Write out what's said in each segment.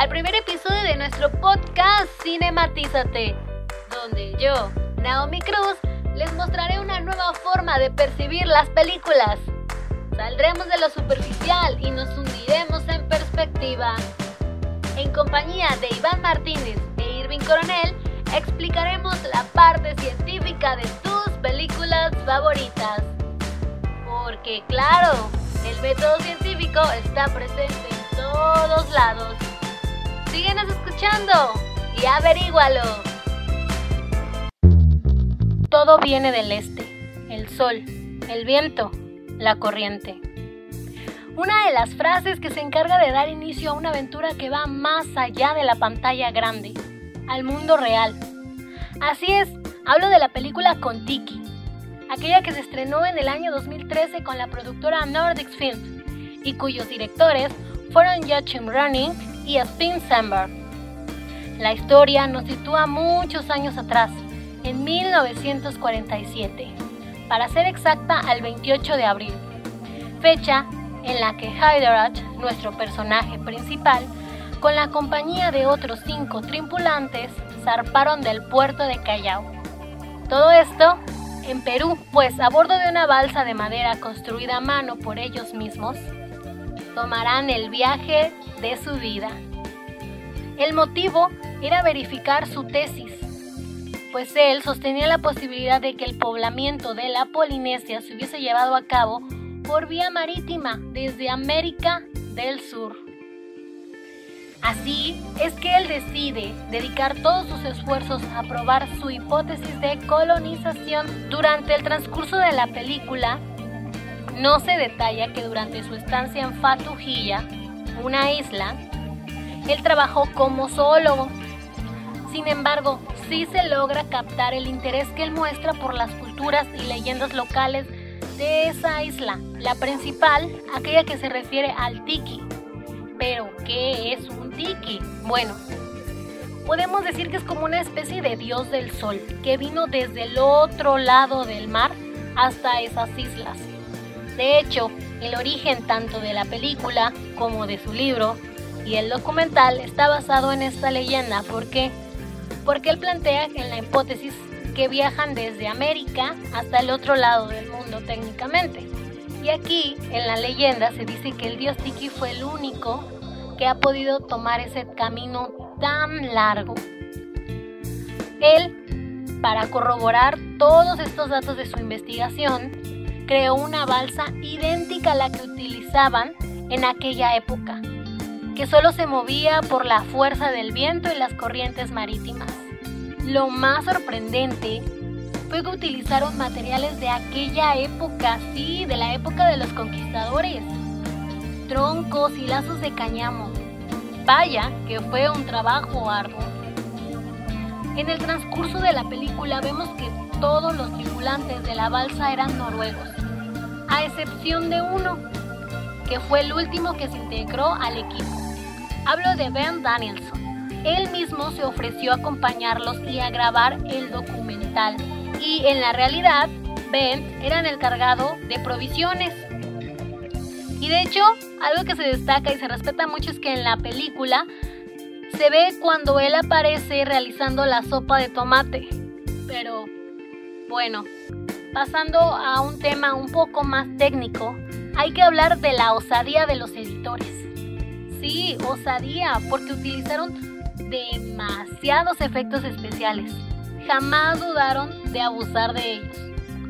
al primer episodio de nuestro podcast Cinematízate, donde yo, Naomi Cruz, les mostraré una nueva forma de percibir las películas. Saldremos de lo superficial y nos hundiremos en perspectiva. En compañía de Iván Martínez e Irving Coronel, explicaremos la parte científica de tus películas favoritas. Porque claro, el método científico está presente en todos lados. Síguenos escuchando y averígualo. Todo viene del este, el sol, el viento, la corriente. Una de las frases que se encarga de dar inicio a una aventura que va más allá de la pantalla grande, al mundo real. Así es, hablo de la película Contiki, aquella que se estrenó en el año 2013 con la productora Nordic Films y cuyos directores fueron Joachim Running y Spin Sandberg. La historia nos sitúa muchos años atrás, en 1947, para ser exacta al 28 de abril, fecha en la que Hyderabad, nuestro personaje principal, con la compañía de otros cinco tripulantes, zarparon del puerto de Callao. Todo esto en Perú, pues a bordo de una balsa de madera construida a mano por ellos mismos, tomarán el viaje de su vida. El motivo era verificar su tesis, pues él sostenía la posibilidad de que el poblamiento de la Polinesia se hubiese llevado a cabo por vía marítima desde América del Sur. Así es que él decide dedicar todos sus esfuerzos a probar su hipótesis de colonización. Durante el transcurso de la película, no se detalla que durante su estancia en Fatujilla, una isla, él trabajó como zoólogo. Sin embargo, sí se logra captar el interés que él muestra por las culturas y leyendas locales de esa isla, la principal, aquella que se refiere al tiki. Pero, ¿qué es un tiki? Bueno, podemos decir que es como una especie de dios del sol, que vino desde el otro lado del mar hasta esas islas. De hecho, el origen tanto de la película como de su libro y el documental está basado en esta leyenda. ¿Por qué? Porque él plantea en la hipótesis que viajan desde América hasta el otro lado del mundo técnicamente. Y aquí, en la leyenda, se dice que el dios Tiki fue el único que ha podido tomar ese camino tan largo. Él, para corroborar todos estos datos de su investigación, creó una balsa idéntica a la que utilizaban en aquella época, que solo se movía por la fuerza del viento y las corrientes marítimas. Lo más sorprendente fue que utilizaron materiales de aquella época, sí, de la época de los conquistadores. Troncos y lazos de cañamo. Vaya que fue un trabajo arduo. En el transcurso de la película vemos que todos los tripulantes de la balsa eran noruegos, a excepción de uno, que fue el último que se integró al equipo. Hablo de Ben Danielson. Él mismo se ofreció a acompañarlos y a grabar el documental y en la realidad Ben era el cargado de provisiones. Y de hecho, algo que se destaca y se respeta mucho es que en la película se ve cuando él aparece realizando la sopa de tomate. Pero bueno, pasando a un tema un poco más técnico, hay que hablar de la osadía de los editores. Sí, osadía, porque utilizaron demasiados efectos especiales jamás dudaron de abusar de ellos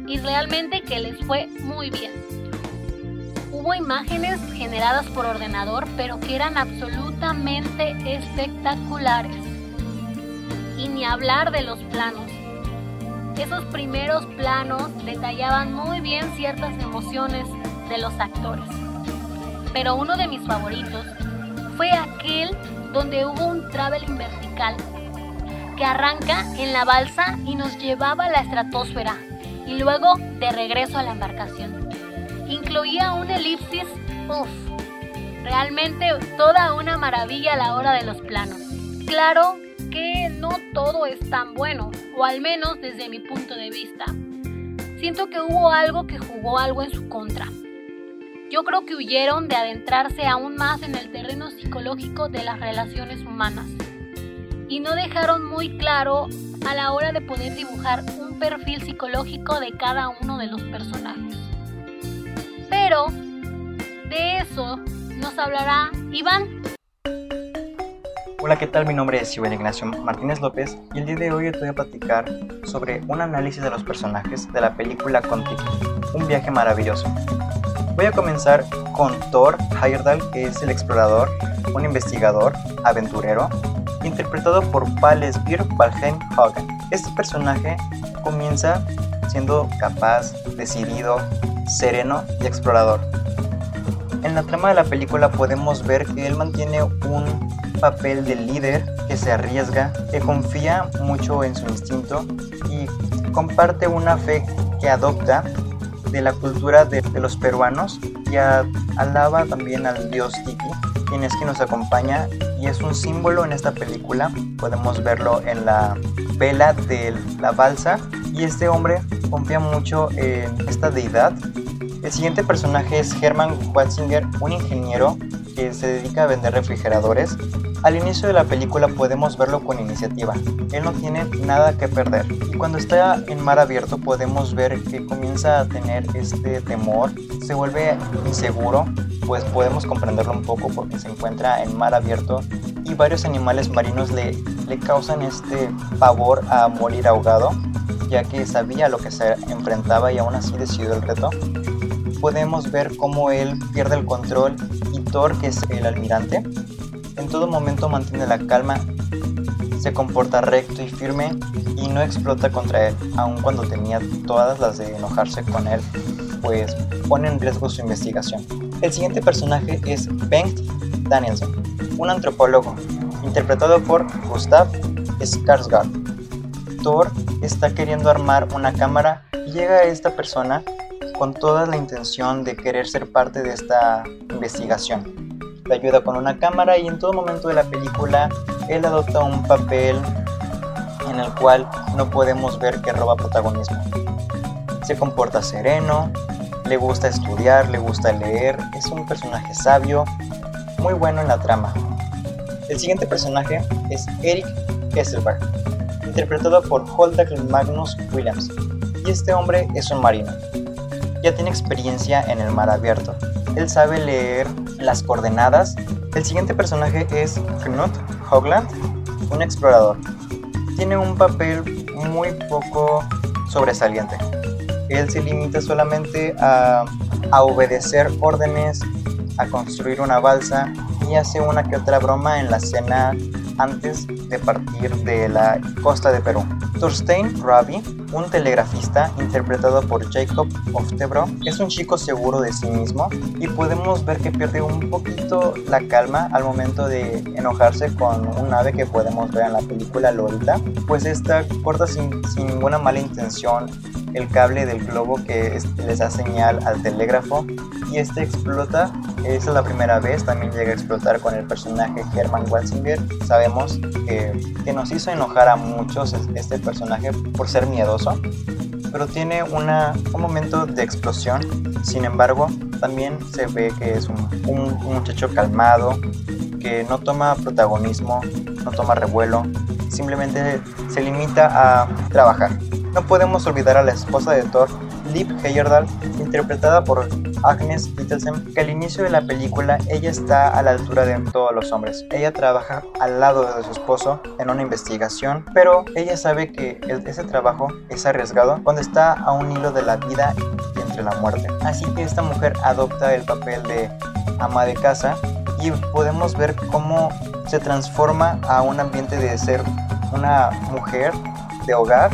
y realmente que les fue muy bien. Hubo imágenes generadas por ordenador pero que eran absolutamente espectaculares. Y ni hablar de los planos. Esos primeros planos detallaban muy bien ciertas emociones de los actores. Pero uno de mis favoritos fue aquel donde hubo un traveling vertical que arranca en la balsa y nos llevaba a la estratosfera y luego de regreso a la embarcación. Incluía un elipsis, uff, realmente toda una maravilla a la hora de los planos. Claro que no todo es tan bueno, o al menos desde mi punto de vista. Siento que hubo algo que jugó algo en su contra. yo creo que huyeron de adentrarse aún más en el terreno psicológico de las relaciones humanas y no dejaron muy claro a la hora de poder dibujar un perfil psicológico de cada uno de los personajes. Pero de eso nos hablará Iván. Hola, ¿qué tal? Mi nombre es Iván Ignacio Martínez López y el día de hoy te voy a platicar sobre un análisis de los personajes de la película Contigo, un viaje maravilloso. Voy a comenzar con Thor Heyerdahl, que es el explorador, un investigador, aventurero, interpretado por Paul Sbir Valheim Hagen. Este personaje comienza siendo capaz, decidido, sereno y explorador. En la trama de la película podemos ver que él mantiene un papel de líder que se arriesga, que confía mucho en su instinto y comparte una fe que adopta de la cultura de, los peruanos y alaba también al dios Tiki, quien es quien nos acompaña y es un símbolo en esta película. Podemos verlo en la vela de la balsa y este hombre confía mucho en esta deidad. El siguiente personaje es Hermann Watzinger, un ingeniero que se dedica a vender refrigeradores. Al inicio de la película podemos verlo con iniciativa, él no tiene nada que perder. Y cuando está en mar abierto podemos ver que comienza a tener este temor, se vuelve inseguro, pues podemos comprenderlo un poco porque se encuentra en mar abierto y varios animales marinos le, le causan este pavor a morir ahogado, ya que sabía lo que se enfrentaba y aún así decidió el reto. Podemos ver cómo él pierde el control y Thor, que es el almirante, en todo momento mantiene la calma, se comporta recto y firme y no explota contra él, aun cuando tenía todas las de enojarse con él, pues pone en riesgo su investigación. El siguiente personaje es Bengt Danielson, un antropólogo, interpretado por Gustav Skarsgård. Thor está queriendo armar una cámara y llega esta persona con toda la intención de querer ser parte de esta investigación ayuda con una cámara y en todo momento de la película él adopta un papel en el cual no podemos ver que roba protagonismo. Se comporta sereno, le gusta estudiar, le gusta leer, es un personaje sabio, muy bueno en la trama. El siguiente personaje es Eric Kesselberg, interpretado por Holdak Magnus Williams, y este hombre es un marino. Ya tiene experiencia en el mar abierto. Él sabe leer las coordenadas. El siguiente personaje es Knut Hogland, un explorador. Tiene un papel muy poco sobresaliente. Él se limita solamente a, a obedecer órdenes, a construir una balsa y hace una que otra broma en la escena antes de partir de la costa de Perú. Thorstein Ravi, un telegrafista interpretado por Jacob Oftebro, es un chico seguro de sí mismo y podemos ver que pierde un poquito la calma al momento de enojarse con un ave que podemos ver en la película Lolita, pues esta corta sin, sin ninguna mala intención el cable del globo que les da señal al telégrafo y este explota. Es la primera vez, también llega a explotar con el personaje Herman Watzinger. Sabemos que, nos hizo enojar a muchos este personaje por ser miedoso, pero tiene un momento de explosión. Sin embargo, también se ve que es un muchacho calmado, que no toma protagonismo, no toma revuelo, simplemente se limita a trabajar. No podemos olvidar a la esposa de Thor, Liv Heyerdahl, interpretada por Agnes Kittelsen, que al inicio de la película ella está a la altura de todos los hombres. Ella trabaja al lado de su esposo en una investigación, pero ella sabe que ese trabajo es arriesgado cuando está a un hilo de la vida y entre la muerte. Así que esta mujer adopta el papel de ama de casa y podemos ver cómo se transforma a un ambiente de ser una mujer de hogar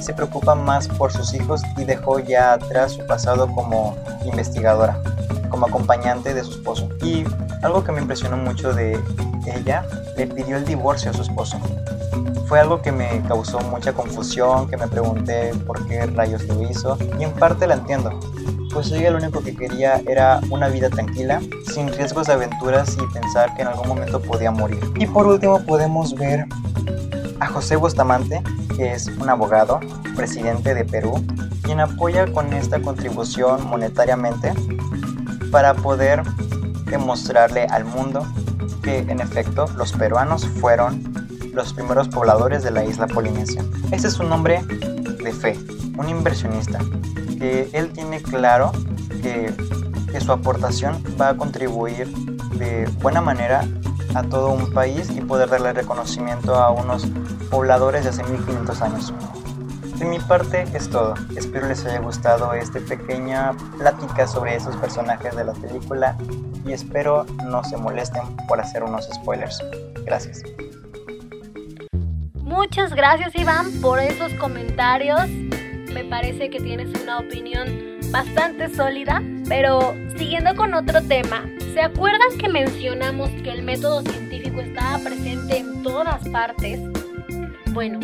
se preocupa más por sus hijos y dejó ya atrás su pasado como investigadora, como acompañante de su esposo. Y algo que me impresionó mucho de ella, le pidió el divorcio a su esposo. Fue algo que me causó mucha confusión, que me pregunté por qué rayos lo hizo y en parte la entiendo. Pues ella lo único que quería era una vida tranquila, sin riesgos de aventuras y pensar que en algún momento podía morir. Y por último podemos ver José Bustamante, que es un abogado, presidente de Perú, quien apoya con esta contribución monetariamente para poder demostrarle al mundo que en efecto los peruanos fueron los primeros pobladores de la isla Polinesia. Ese es un hombre de fe, un inversionista, que él tiene claro que, que su aportación va a contribuir de buena manera a todo un país y poder darle reconocimiento a unos pobladores de hace 1500 años. De mi parte es todo. Espero les haya gustado esta pequeña plática sobre esos personajes de la película y espero no se molesten por hacer unos spoilers. Gracias. Muchas gracias Iván por esos comentarios. Me parece que tienes una opinión bastante sólida, pero siguiendo con otro tema, ¿se acuerdan que mencionamos que el método científico estaba presente en todas partes? Bueno,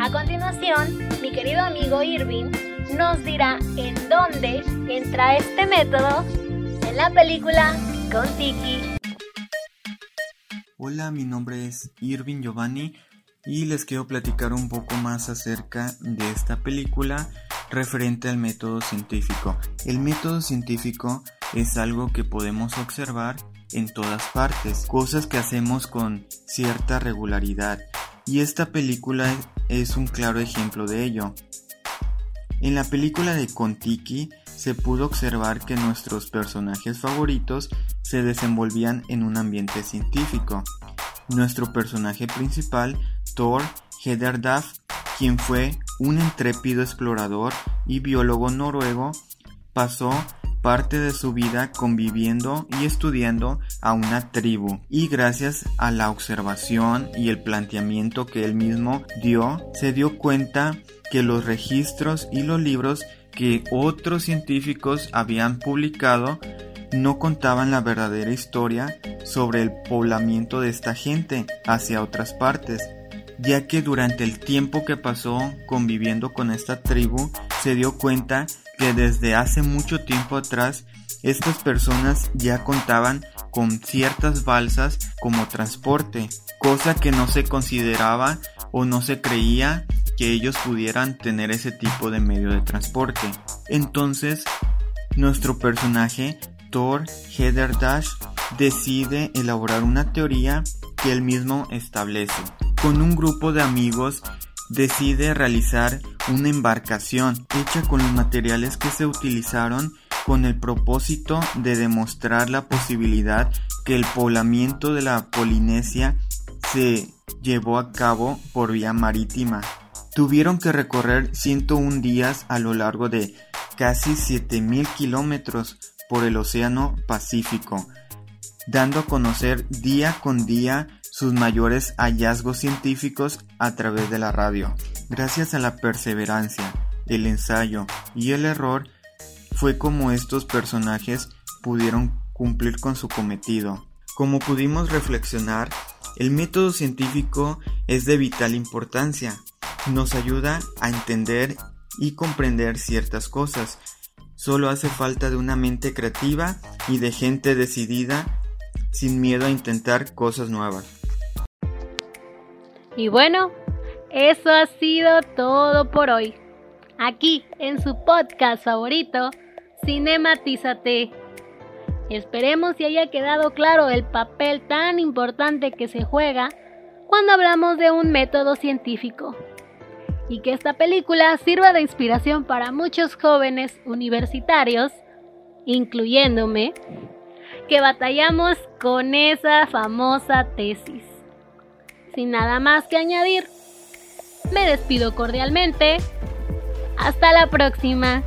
a continuación, mi querido amigo Irving nos dirá en dónde entra este método en la película Con Tiki. Hola, mi nombre es Irving Giovanni y les quiero platicar un poco más acerca de esta película referente al método científico. El método científico es algo que podemos observar en todas partes, cosas que hacemos con cierta regularidad y esta película es un claro ejemplo de ello. En la película de Kontiki se pudo observar que nuestros personajes favoritos se desenvolvían en un ambiente científico. Nuestro personaje principal, Thor Heyerdahl, quien fue un intrépido explorador y biólogo noruego, pasó parte de su vida conviviendo y estudiando a una tribu. Y gracias a la observación y el planteamiento que él mismo dio, se dio cuenta que los registros y los libros que otros científicos habían publicado no contaban la verdadera historia sobre el poblamiento de esta gente hacia otras partes, ya que durante el tiempo que pasó conviviendo con esta tribu se dio cuenta que desde hace mucho tiempo atrás estas personas ya contaban con ciertas balsas como transporte, cosa que no se consideraba o no se creía que ellos pudieran tener ese tipo de medio de transporte. Entonces, nuestro personaje, Thor Dash decide elaborar una teoría que él mismo establece. Con un grupo de amigos decide realizar una embarcación hecha con los materiales que se utilizaron con el propósito de demostrar la posibilidad que el poblamiento de la Polinesia se llevó a cabo por vía marítima. Tuvieron que recorrer 101 días a lo largo de casi 7000 kilómetros por el Océano Pacífico, dando a conocer día con día sus mayores hallazgos científicos a través de la radio. Gracias a la perseverancia, el ensayo y el error, fue como estos personajes pudieron cumplir con su cometido. Como pudimos reflexionar, el método científico es de vital importancia. Nos ayuda a entender y comprender ciertas cosas. Solo hace falta de una mente creativa y de gente decidida sin miedo a intentar cosas nuevas. Y bueno, eso ha sido todo por hoy. Aquí en su podcast favorito, Cinematízate. Esperemos que haya quedado claro el papel tan importante que se juega cuando hablamos de un método científico. Y que esta película sirva de inspiración para muchos jóvenes universitarios, incluyéndome, que batallamos con esa famosa tesis. Sin nada más que añadir, me despido cordialmente. Hasta la próxima.